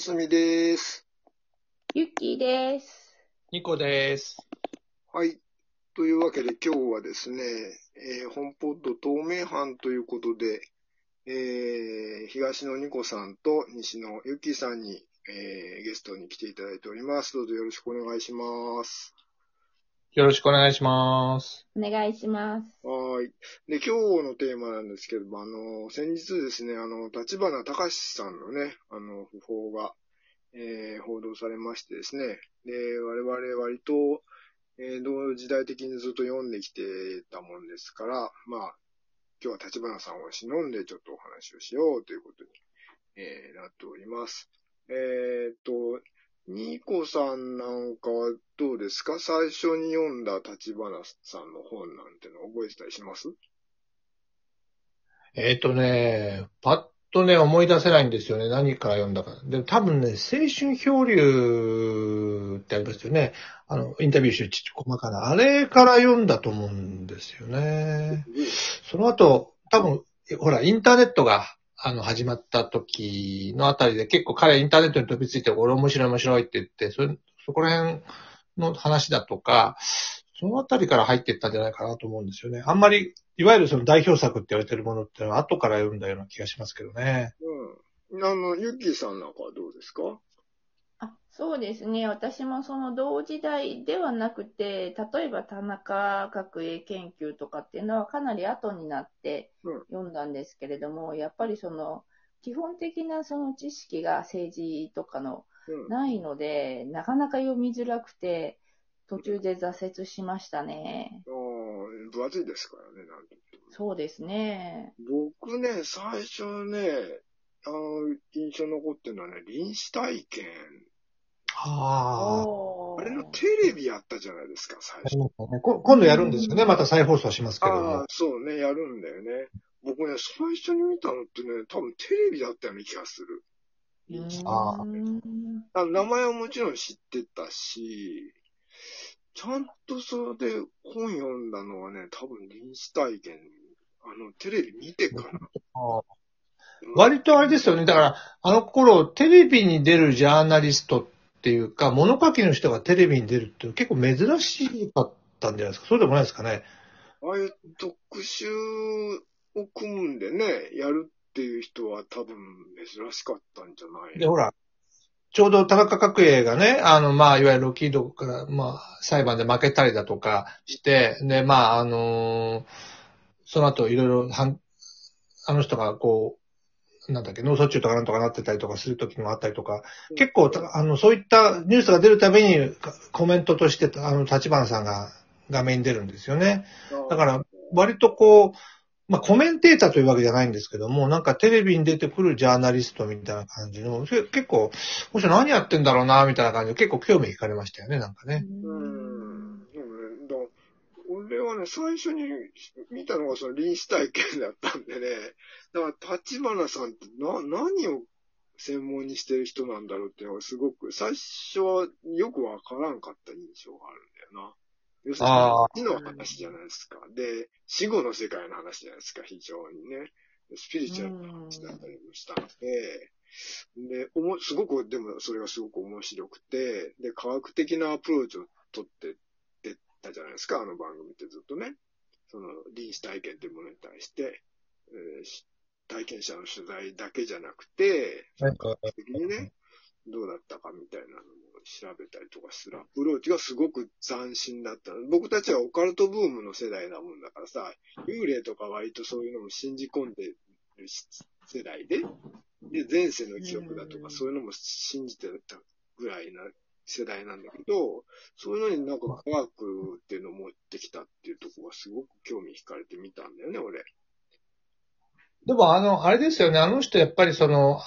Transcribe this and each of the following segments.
本住です。ゆっきーです。ニコです。はい。というわけで今日はですね、えー本ポッド透明版ということで、えー東野ニコさんと西野ゆきさんに、えーゲストに来ていただいております。どうぞよろしくお願いします。よろしくお願いします。お願いします。はーい。で、今日のテーマなんですけども、あの、先日ですね、あの、立花隆さんのね、あの、訃報が、えー報道されましてですね、で、我々割と、えー同時代的にずっと読んできてたもんですから、まあ、今日は立花さんを忍んでちょっとお話をしようということに、えーなっております。えーっと、ニーコさんなんかはどうですか？最初に読んだ立花さんの本なんての覚えてたりします？えっ、とね、パッとね、思い出せないんですよね。何から読んだか。で、多分ね、青春漂流ってありますよね。あの、インタビュー集ちっ細かな。あれから読んだと思うんですよね。その後、多分、ほら、インターネットが、あの、始まった時のあたりで結構彼インターネットに飛びついて、俺面白い面白いって言って、そ、そこら辺の話だとか、そのあたりから入っていったんじゃないかなと思うんですよね。あんまり、いわゆるその代表作って言われてるものってのは後から読んだような気がしますけどね。うん。あの、ユッキーさんなんかはどうですか？あ、そうですね。私もその同時代ではなくて、例えば田中角栄研究とかっていうのはかなり後になってうん読んだんですけれども、やっぱりその基本的なその知識が政治とかのうん。ないので、なかなか読みづらくて、途中で挫折しましたね。あー分厚いですからね、なんて言っても。そうですね。僕ね、最初ね、あの、印象に残ってるのはね、臨死体験。はおーあれのテレビやったじゃないですか、最初。今度やるんですよね。また再放送しますけどあもあ。、そうね、やるんだよね。僕ね、最初に見たのってね、多分テレビだったような気がする。うーんああの名前はもちろん知ってたし、ちゃんとそれで本読んだのはね、多分臨死体験、あの、テレビ見てから。割とあれですよね。だから、あの頃、テレビに出るジャーナリストっていうか、物書きの人がテレビに出るって結構珍しかったんじゃないですか。そうでもないですかね。ああいう特集を組むんでね、やるっていう人は多分珍しかったんじゃないで、ほら、ちょうど田中角栄がね、あの、まあ、いわゆるロッキードから、まあ、裁判で負けたりだとかして、で、まあ、あのーその後いろいろあの人がこう、なんだっけ、脳卒中とかなんとかなってたりとかする時もあったりとか、結構、たあの、そういったニュースが出るたびにコメントとして、あの、立花さんが画面に出るんですよね。だから、割とこう、まあ、コメンテーターというわけじゃないんですけども、なんかテレビに出てくるジャーナリストみたいな感じの、結構、もし何やってんだろうな、みたいな感じで結構興味惹かれましたよね、なんかね。うん。はね、最初に見たのがその臨死体験だったんでね、だから立花さんってな、何を専門にしてる人なんだろうっていうのがすごく、最初はよくわからんかった印象があるんだよな。要するに死の話じゃないですか。で、死後の世界の話じゃないですか、非常にね。スピリチュアルな話だったりもしたので、で、おも、すごく、でもそれがすごく面白くて、で、科学的なアプローチを取ってですか、あの番組ってずっとね。その、臨死体験っていうものに対して、えーし体験者の取材だけじゃなくて、なんか、的にね、どうだったかみたいなのも調べたりとかするアプローチがすごく斬新だったの。僕たちはオカルトブームの世代なもんだからさ、幽霊とか割とそういうのも信じ込んでる世代で、で、前世の記憶だとうんかそういうのも信じてたぐらいな世代なんだけど、そういうのになんか科学っていうのを持ってきたっていうところがすごく興味惹かれてみたんだよね、俺。でもあの、あれですよね、あの人やっぱりその、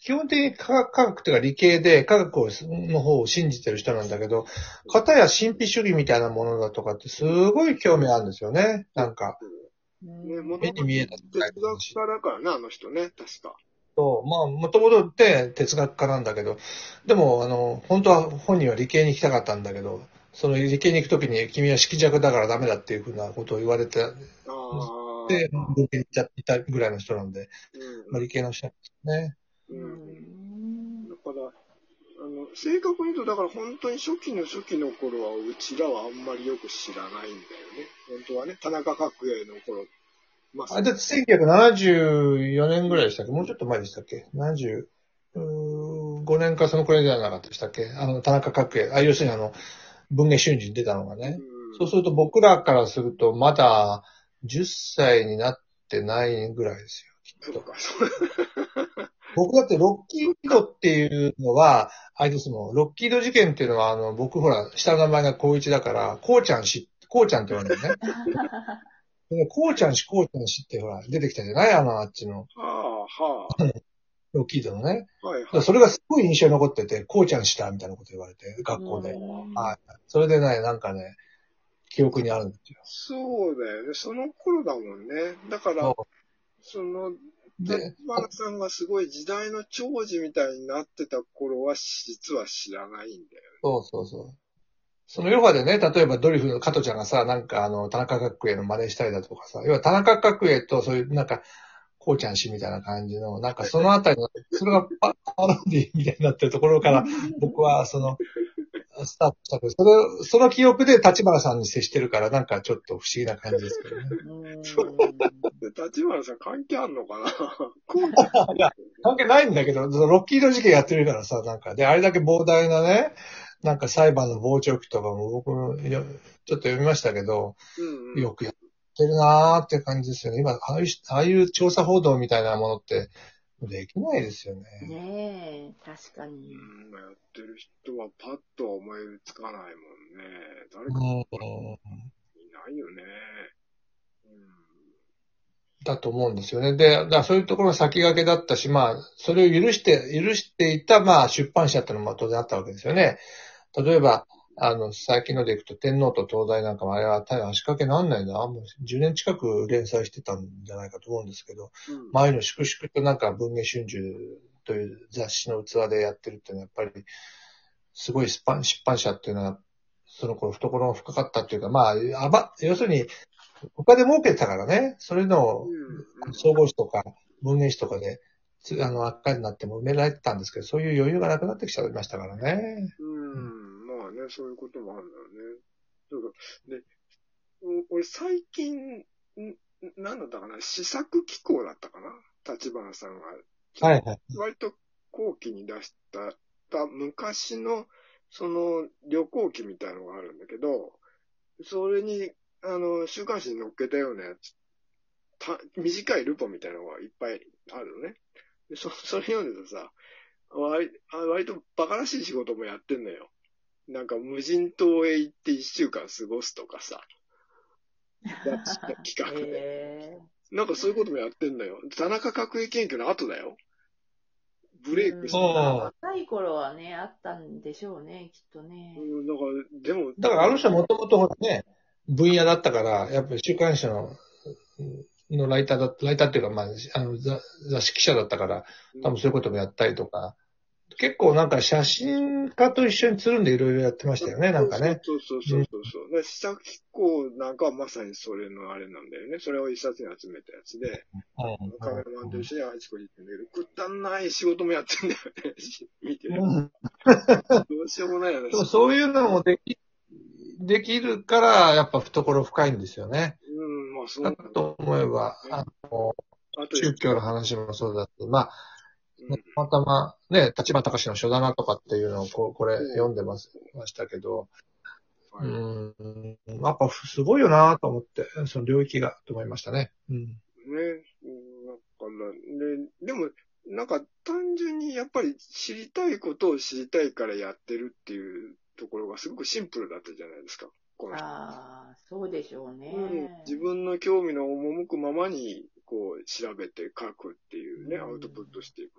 基本的に科学、科学というか理系で科学をの方を信じてる人なんだけど、片や神秘主義みたいなものだとかってすごい興味あるんですよね。なんか。ね、もと目に見えた哲学家だからね、あの人ね、確か。そう、まあ、もともとって哲学家なんだけど、でも、あの、本当は本人は理系に行きたかったんだけど、その理系に行くときに君は色弱だからダメだっていうふうなことを言われて、ああ。で、文系に行っちゃいたぐらいの人なんで、うんまあ、理系の人なんですね。う。うんんだから、正確に言うと、だから本当に初期の初期の頃は、うちらはあんまりよく知らないんだよね。本当はね、田中角栄の頃。まあれだって1974年ぐらいでしたっけ？もうちょっと前でしたっけ ?75 年かそのくらいではなかったでしたっけ？あの、田中角栄。あ、要するにあの、文芸春秋に出たのがね。うんそうすると僕らからすると、まだ10歳になってないぐらいですよ。きっと。僕だってロッキードっていうのは、あれですもん、ロッキード事件っていうのは、あの、僕ほら、下の名前が光一だから、こうちゃんし、こうちゃんって言われるのね。でこうちゃんし、こうちゃんしってほら、出てきたじゃない？あの、あっちの、はあ、は ロッキードのね。あ、はい、はい。それがすごい印象に残ってて、こうちゃんしたみたいなこと言われて、学校で。うんはい。それでね、なんかね、記憶にあるんですよ。そうだよね。その頃だもんね。だから、そその、う。で、立花さんがすごい時代の長寿みたいになってた頃は、実は知らないんだよそうそうそう。そのヨガでね、例えばドリフの加藤ちゃんがさ、なんかあの、田中角栄の真似したりだとかさ、要は田中角栄とそういうなんか、こうちゃん氏みたいな感じの、なんかそのあたりの、それがパパロディみたいになってるところから、僕はその、スタートしたけど、そその記憶で立花さんに接してるから、なんかちょっと不思議な感じですけどね。立花さん関係あんのかな？いや、関係ないんだけど、そのロッキード事件やってるからさ、なんか、で、あれだけ膨大なね、なんか裁判の傍聴記とかも僕もよちょっと読みましたけど、うんうん。よくやってるなーって感じですよね。今、ああいう、ああいう調査報道みたいなものって、できないですよね。ねえ、確かに。うん、やってる人はパッとは思いつかないもんね。誰かうん。いないよね。うん。だと思うんですよね。で、だからそういうところが先駆けだったし、まあ、それを許して、許していた、まあ、出版社っていうのも当然あったわけですよね。例えば、あの、最近のでいくと、天皇と東大なんかもあれは大変足掛けなんないな。もう10年近く連載してたんじゃないかと思うんですけど、うん前の粛々となんか文芸春秋という雑誌の器でやってるっていうのはやっぱり、すごい出版出版社っていうのは、その頃懐が深かったっていうか、まあ、あば、要するに、他で儲けてたからね、それの総合誌とか文芸誌とかで、つあの、赤になっても埋められてたんですけど、そういう余裕がなくなってきちゃいましたからね。うん、まあね、そういうこともあるんだよね。そうか。で、お俺最近、ん何だったかな試作機構だったかな？立花さんが。はいはい。割と後期に出した、た昔の、その旅行記みたいのがあるんだけど、それに、あの、週刊誌に載っけたようなやつ、た短いルポみたいなのがいっぱいあるのね。でそ それ読んでるとさ、割あ割とバカらしい仕事もやってんのよ。なんか無人島へ行って一週間過ごすとかさ、企画で。へなんかそういうこともやってんだよ。田中角栄研究の後だよ。ブレイクして。うん若い頃はね、あったんでしょうね、きっとね。うん、だから、でも。だからあの人はもともとね、分野だったから、やっぱり週刊誌の、のライターだ、ライターっていうか、まあ、あの、雑雑誌記者だったから、多分そういうこともやったりとか、結構なんか写真家と一緒につるんでいろいろやってましたよね、なんかね。そうそうそうそうそう。で、試作機構なんかはまさにそれのあれなんだよね。それを一冊に集めたやつで、うんカメラマンと一緒にあちこち行ってんだけど、くったんない仕事もやってんだよね。見てる。うんどうしようもない話。でもそういうのもでき、できるから、やっぱ懐深いんですよね。うん、まあそうだなんだ。と思えば、あの、宗教の話もそうだし、まあ、うんたまたまね、立花隆の書棚とかっていうのをこう、これ読んでます、ましたけど、はいうん、やっぱすごいよなと思って、その領域が、と思いましたね。うん。ね。うんだから、で、でも、なんか単純にやっぱり知りたいことを知りたいからやってるっていうところがすごくシンプルだったじゃないですか。この人。ああ、そうでしょうね。うん自分の興味の赴くままに、こう、調べて書くっていうね、うんアウトプットしていく。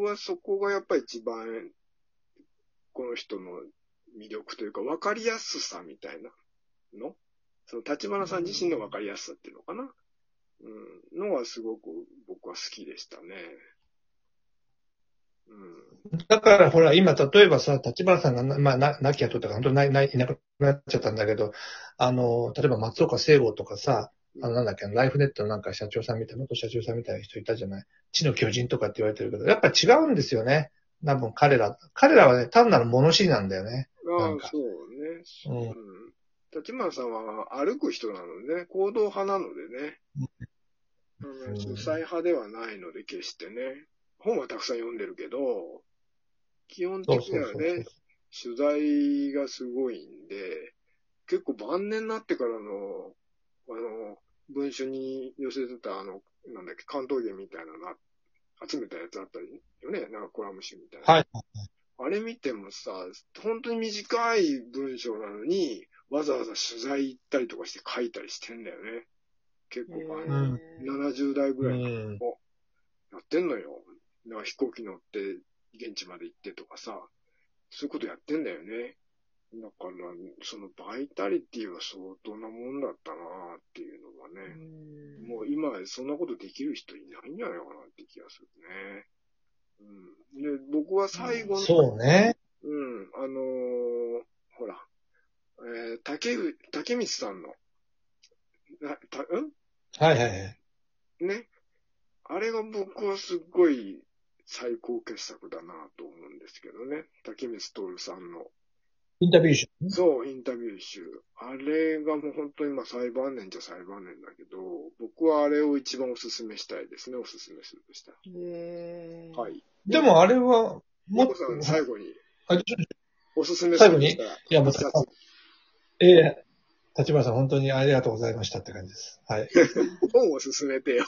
僕はそこがやっぱり一番、この人の魅力というか、わかりやすさみたいなの？その、立花さん自身のわかりやすさっていうのかな？うん。のはすごく僕は好きでしたね。うん。だからほら、今、例えばさ、立花さんがな、まあ、な、亡き後とか、本当ない、ない、いなくなっちゃったんだけど、あの、例えば松岡聖吾とかさ、あの、なんだっけ、ライフネットのなんか社長さんみたいな、元社長さんみたいな人いたじゃない？地の巨人とかって言われてるけど、やっぱ違うんですよね。多分彼ら。彼らはね、単なる物知りなんだよね。ああそうね。うんうん。立花さんは歩く人なのでね、行動派なのでね。うん、うん主催派ではないので、決してね。本はたくさん読んでるけど、基本的にはね、。取材がすごいんで、結構晩年になってからの、あの、文書に寄せてた、あの、なんだっけ、関東芸みたいなのな集めたやつあったりよね、なんかコラム集みたいな。はい。あれ見てもさ、本当に短い文章なのに、わざわざ取材行ったりとかして書いたりしてんだよね。結構、あのうん70代ぐうらいのん。やってんのよ。なんか飛行機乗って現地まで行ってとかさ、そういうことやってんだよね。だから、そのバイタリティは相当なもんだったなっていうのはね、もう今そんなことできる人いないんじゃないかなって気がするね。うん。で、僕は最後の、そうね。うん、あのーほら、えー、竹う、竹光さんの、な、た、うん？はいはいはい。ね。あれが僕はすっごい最高傑作だなと思うんですけどね。竹光徹さんの。インタビュー集。そう、インタビュー集。あれがもう本当にまあ裁判年じゃ裁判年だけど、僕はあれを一番おすすめしたいですね、おすすめするとしたへら。はい。でもあれは、もっとさん、最後にあちょおすすめするとしたら、いや、もうええ立花さん本当にありがとうございましたって感じです。はい。本を勧めてよ。